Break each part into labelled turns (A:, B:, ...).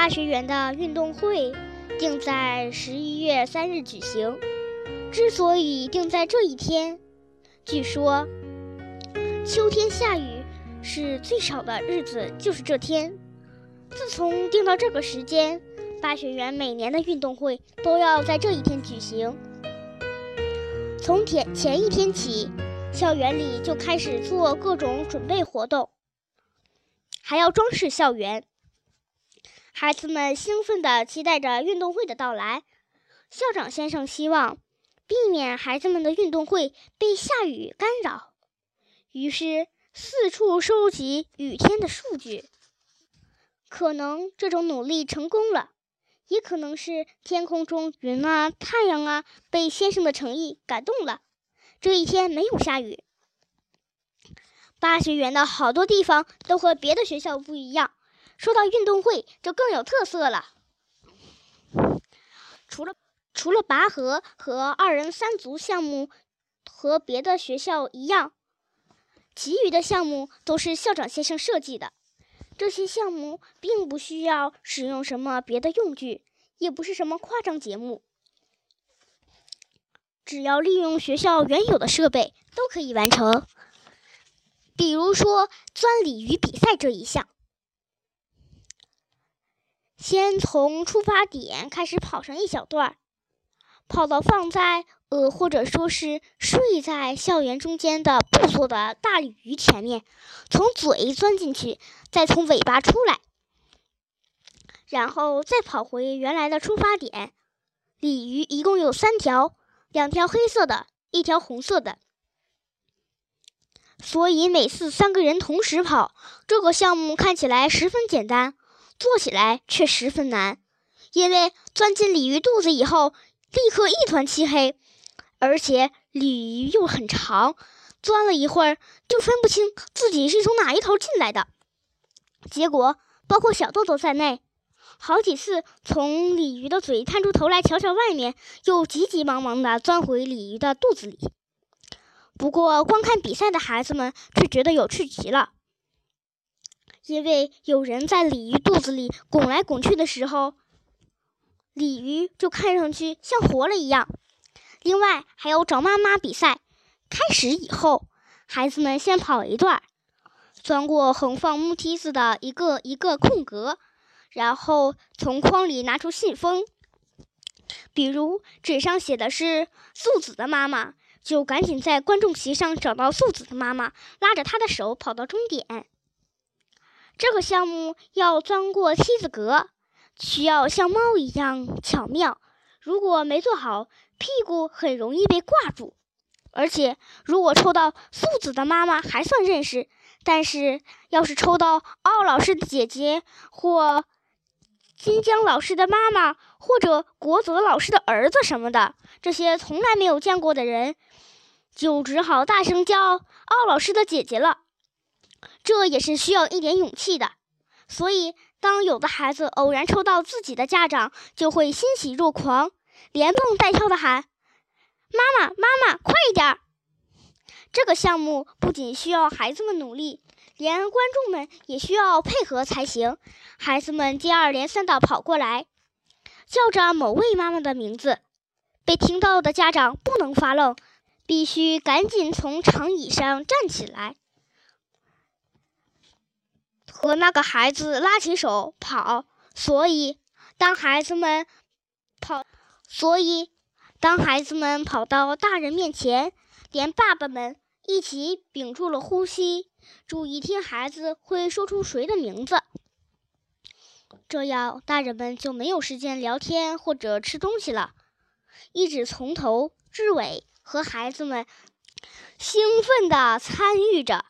A: 八学园的运动会定在十一月三日举行。之所以定在这一天，据说秋天下雨是最少的日子就是这天。自从定到这个时间，八学园每年的运动会都要在这一天举行。从前前一天起，校园里就开始做各种准备活动，还要装饰校园。孩子们兴奋地期待着运动会的到来。校长先生希望避免孩子们的运动会被下雨干扰，于是四处收集雨天的数据。可能这种努力成功了，也可能是天空中云啊、太阳啊被先生的诚意感动了。这一天没有下雨。八学园的好多地方都和别的学校不一样，说到运动会就更有特色了。除了除了拔河和二人三足项目和别的学校一样，其余的项目都是校长先生设计的。这些项目并不需要使用什么别的用具，也不是什么夸张节目，只要利用学校原有的设备都可以完成。比如说钻鲤鱼比赛这一项，先从出发点开始跑上一小段儿，跑到放在呃或者说是睡在校园中间的布做的大鲤鱼前面，从嘴钻进去。再从尾巴出来，然后再跑回原来的出发点。鲤鱼一共有三条，两条黑色的，一条红色的。所以每次三个人同时跑，这个项目看起来十分简单，做起来却十分难。因为钻进鲤鱼肚子以后，立刻一团漆黑，而且鲤鱼又很长，钻了一会儿就分不清自己是从哪一头进来的。结果，包括小豆豆在内，好几次从鲤鱼的嘴探出头来瞧瞧外面，又急急忙忙地钻回鲤鱼的肚子里。不过，观看比赛的孩子们却觉得有趣极了，因为有人在鲤鱼肚子里拱来拱去的时候，鲤鱼就看上去像活了一样。另外，还有找妈妈比赛。开始以后，孩子们先跑一段。钻过横放木梯子的一个一个空格，然后从筐里拿出信封。比如纸上写的是素子的妈妈，就赶紧在观众席上找到素子的妈妈，拉着她的手跑到终点。这个项目要钻过梯子格，需要像猫一样巧妙。如果没做好，屁股很容易被挂住。而且如果抽到素子的妈妈，还算认识。但是，要是抽到奥老师的姐姐，或金江老师的妈妈，或者国泽老师的儿子什么的，这些从来没有见过的人，就只好大声叫奥老师的姐姐了。这也是需要一点勇气的。所以，当有的孩子偶然抽到自己的家长，就会欣喜若狂，连蹦带跳地喊：“妈妈，妈妈，快一点！”这个项目不仅需要孩子们努力，连观众们也需要配合才行。孩子们接二连三地跑过来，叫着某位妈妈的名字。被听到的家长不能发愣，必须赶紧从长椅上站起来，和那个孩子拉起手跑。所以，当孩子们跑，所以当孩子们跑到大人面前。连爸爸们一起屏住了呼吸，注意听孩子会说出谁的名字。这样，大人们就没有时间聊天或者吃东西了，一直从头至尾和孩子们兴奋地参与着。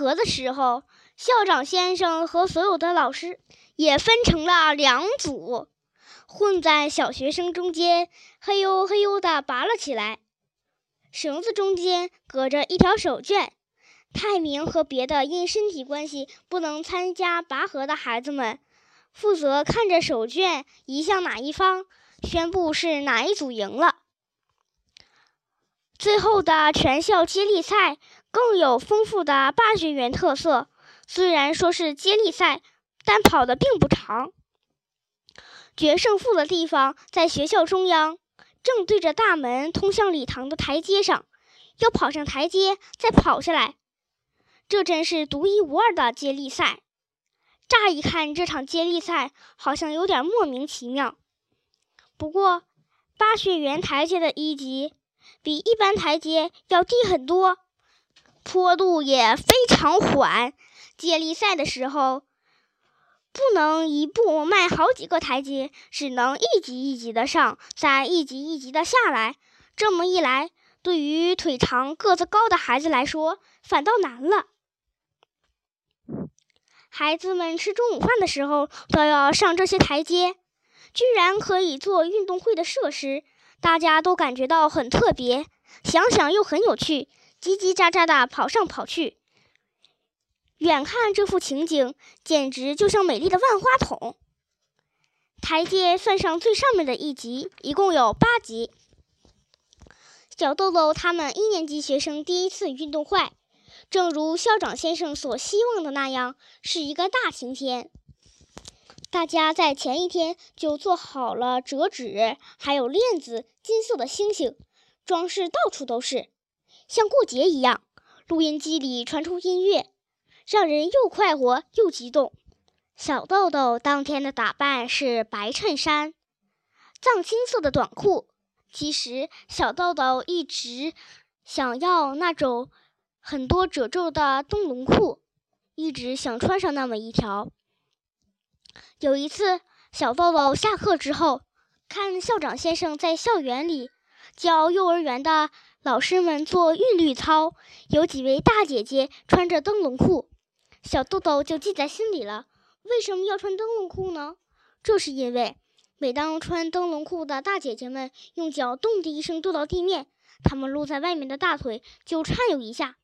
A: 拔河的时候，校长先生和所有的老师也分成了两组，混在小学生中间，嘿呦嘿呦地拔了起来。绳子中间隔着一条手绢，泰明和别的因身体关系不能参加拔河的孩子们，负责看着手绢移向哪一方，宣布是哪一组赢了。最后的全校接力赛更有丰富的八学园特色。虽然说是接力赛，但跑的并不长。决胜负的地方在学校中央，正对着大门通向礼堂的台阶上。要跑上台阶，再跑下来，这真是独一无二的接力赛。乍一看，这场接力赛好像有点莫名其妙。不过，巴学园台阶的一级比一般台阶要低很多，坡度也非常缓。接力赛的时候，不能一步迈好几个台阶，只能一级一级的上，再一级一级的下来。这么一来，对于腿长、个子高的孩子来说，反倒难了。孩子们吃中午饭的时候都要上这些台阶，居然可以做运动会的设施，大家都感觉到很特别，想想又很有趣，叽叽喳喳地跑上跑去。远看这幅情景，简直就像美丽的万花筒。台阶算上最上面的一级，一共有八级。小豆豆他们一年级学生第一次运动会，正如校长先生所希望的那样，是一个大晴天。大家在前一天就做好了折纸，还有链子、金色的星星，装饰到处都是，像过节一样。录音机里传出音乐，让人又快活又激动。小豆豆当天的打扮是白衬衫、藏青色的短裤。其实，小豆豆一直想要那种很多褶皱的灯笼裤，一直想穿上那么一条。有一次，小豆豆下课之后，看校长先生在校园里教幼儿园的老师们做韵律操，有几位大姐姐穿着灯笼裤，小豆豆就记在心里了。为什么要穿灯笼裤呢？这是因为。每当穿灯笼裤的大姐姐们用脚咚的一声跺到地面，她们露在外面的大腿就颤悠一下。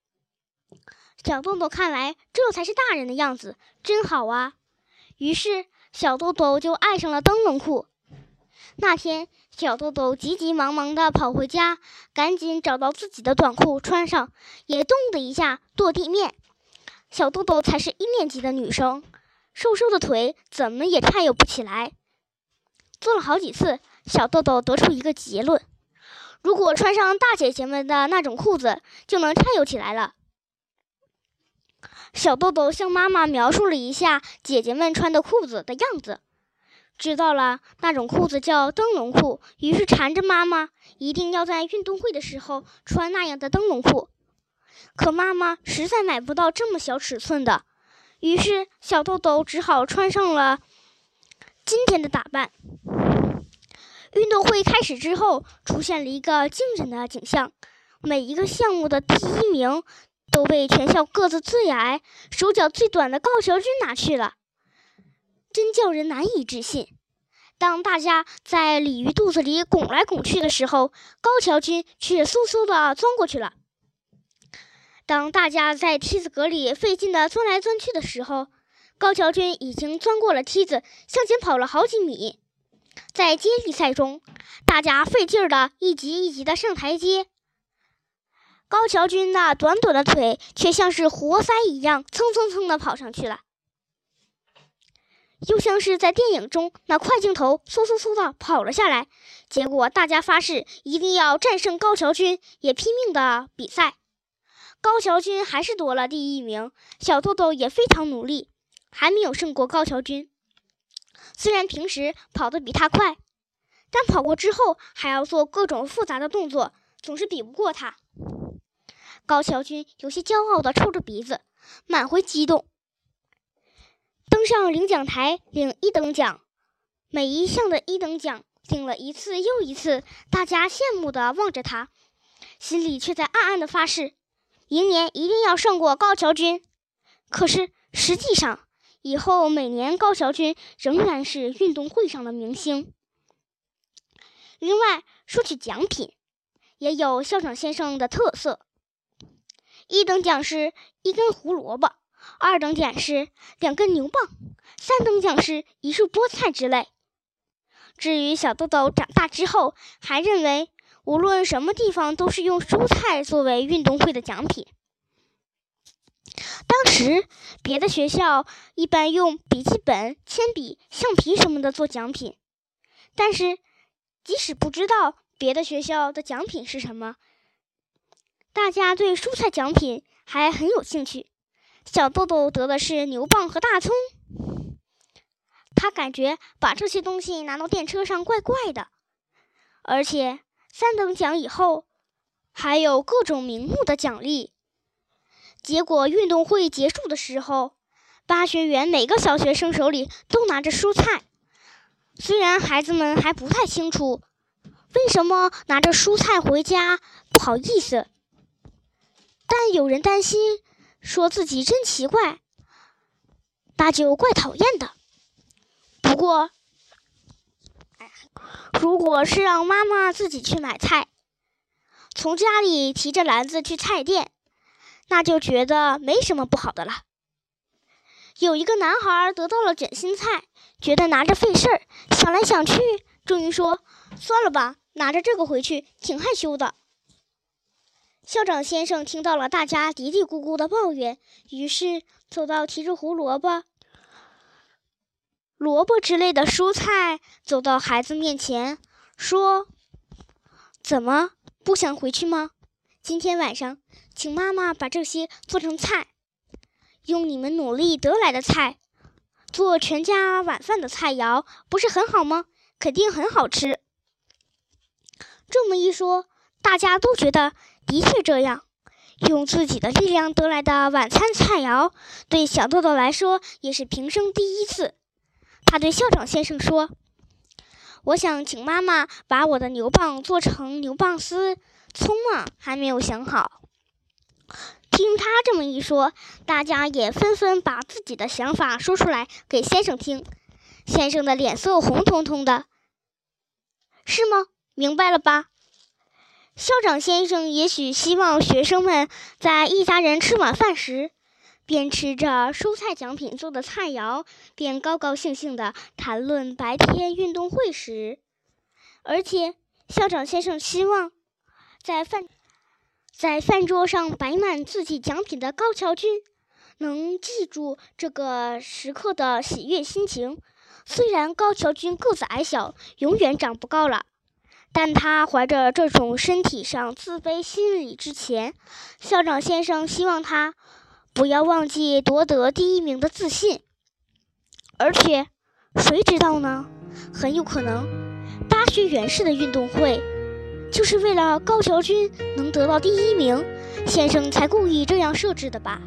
A: 小豆豆看来这才是大人的样子，真好啊！于是小豆豆就爱上了灯笼裤。那天，小豆豆急急忙忙地跑回家，赶紧找到自己的短裤穿上，也咚的一下跺地面。小豆豆才是一年级的女生，瘦瘦的腿怎么也颤悠不起来。做了好几次，小豆豆得出一个结论：如果穿上大姐姐们的那种裤子，就能颤悠起来了。小豆豆向妈妈描述了一下姐姐们穿的裤子的样子，知道了那种裤子叫灯笼裤，于是缠着妈妈一定要在运动会的时候穿那样的灯笼裤。可妈妈实在买不到这么小尺寸的，于是小豆豆只好穿上了。今天的打扮，运动会开始之后，出现了一个惊人的景象：每一个项目的第一名都被全校个子最矮、手脚最短的高桥君拿去了，真叫人难以置信。当大家在鲤鱼肚子里拱来拱去的时候，高桥君却嗖嗖地钻过去了；当大家在梯子格里费劲地钻来钻去的时候，高桥君已经钻过了梯子，向前跑了好几米。在接力赛中，大家费劲儿的一级一级的上台阶，高桥君那短短的腿却像是活塞一样，蹭蹭蹭的跑上去了，又像是在电影中那快镜头，嗖嗖嗖的跑了下来。结果大家发誓一定要战胜高桥君，也拼命的比赛。高桥君还是夺了第一名，小豆豆也非常努力。还没有胜过高桥君，虽然平时跑得比他快，但跑过之后还要做各种复杂的动作，总是比不过他。高桥君有些骄傲地抽着鼻子，满怀激动，上领奖台领一等奖。每一项的一等奖领了一次又一次，大家羡慕地望着他，心里却在暗暗地发誓，明年一定要胜过高桥君。可是实际上，以后每年高桥君仍然是运动会上的明星。另外说起奖品，也有校长先生的特色。一等奖是一根胡萝卜，二等奖是两根牛蒡，三等奖是一束菠菜之类。至于小豆豆长大之后，还认为无论什么地方都是用蔬菜作为运动会的奖品。当时别的学校一般用笔记本、铅笔、橡皮什么的做奖品，但是即使不知道别的学校的奖品是什么，大家对蔬菜奖品还很有兴趣。小豆豆得的是牛蒡和大葱，他感觉把这些东西拿到电车上怪怪的，而且三等奖以后还有各种名目的奖励。结果运动会结束的时候，八学园每个小学生手里都拿着蔬菜。虽然孩子们还不太清楚为什么拿着蔬菜回家不好意思，但有人担心，说自己真奇怪，那就怪讨厌的。不过，如果是让妈妈自己去买菜，从家里提着篮子去菜店。那就觉得没什么不好的了。有一个男孩得到了卷心菜，觉得拿着费事儿，想来想去，终于说：“算了吧，拿着这个回去挺害羞的。”校长先生听到了大家嘀嘀咕咕的抱怨，于是走到提着胡萝卜、萝卜之类的蔬菜，走到孩子面前，说：“怎么不想回去吗？今天晚上。”请妈妈把这些做成菜，用你们努力得来的菜做全家晚饭的菜肴，不是很好吗？肯定很好吃。这么一说，大家都觉得的确这样。用自己的力量得来的晚餐菜肴，对小豆豆来说也是平生第一次。他对校长先生说：“我想请妈妈把我的牛蒡做成牛蒡丝，葱啊还没有想好。”听他这么一说，大家也纷纷把自己的想法说出来给先生听。先生的脸色红彤彤的，是吗？明白了吧？校长先生也许希望学生们在一家人吃晚饭时，边吃着蔬菜奖品做的菜肴，边高高兴兴地谈论白天运动会时。而且，校长先生希望在饭。在饭桌上摆满自己奖品的高桥君，能记住这个时刻的喜悦心情。虽然高桥君个子矮小，永远长不高了，但他怀着这种身体上自卑心理之前，校长先生希望他不要忘记夺得第一名的自信。而且，谁知道呢？很有可能，八学园式的运动会。就是为了高桥君能得到第一名，先生才故意这样设置的吧。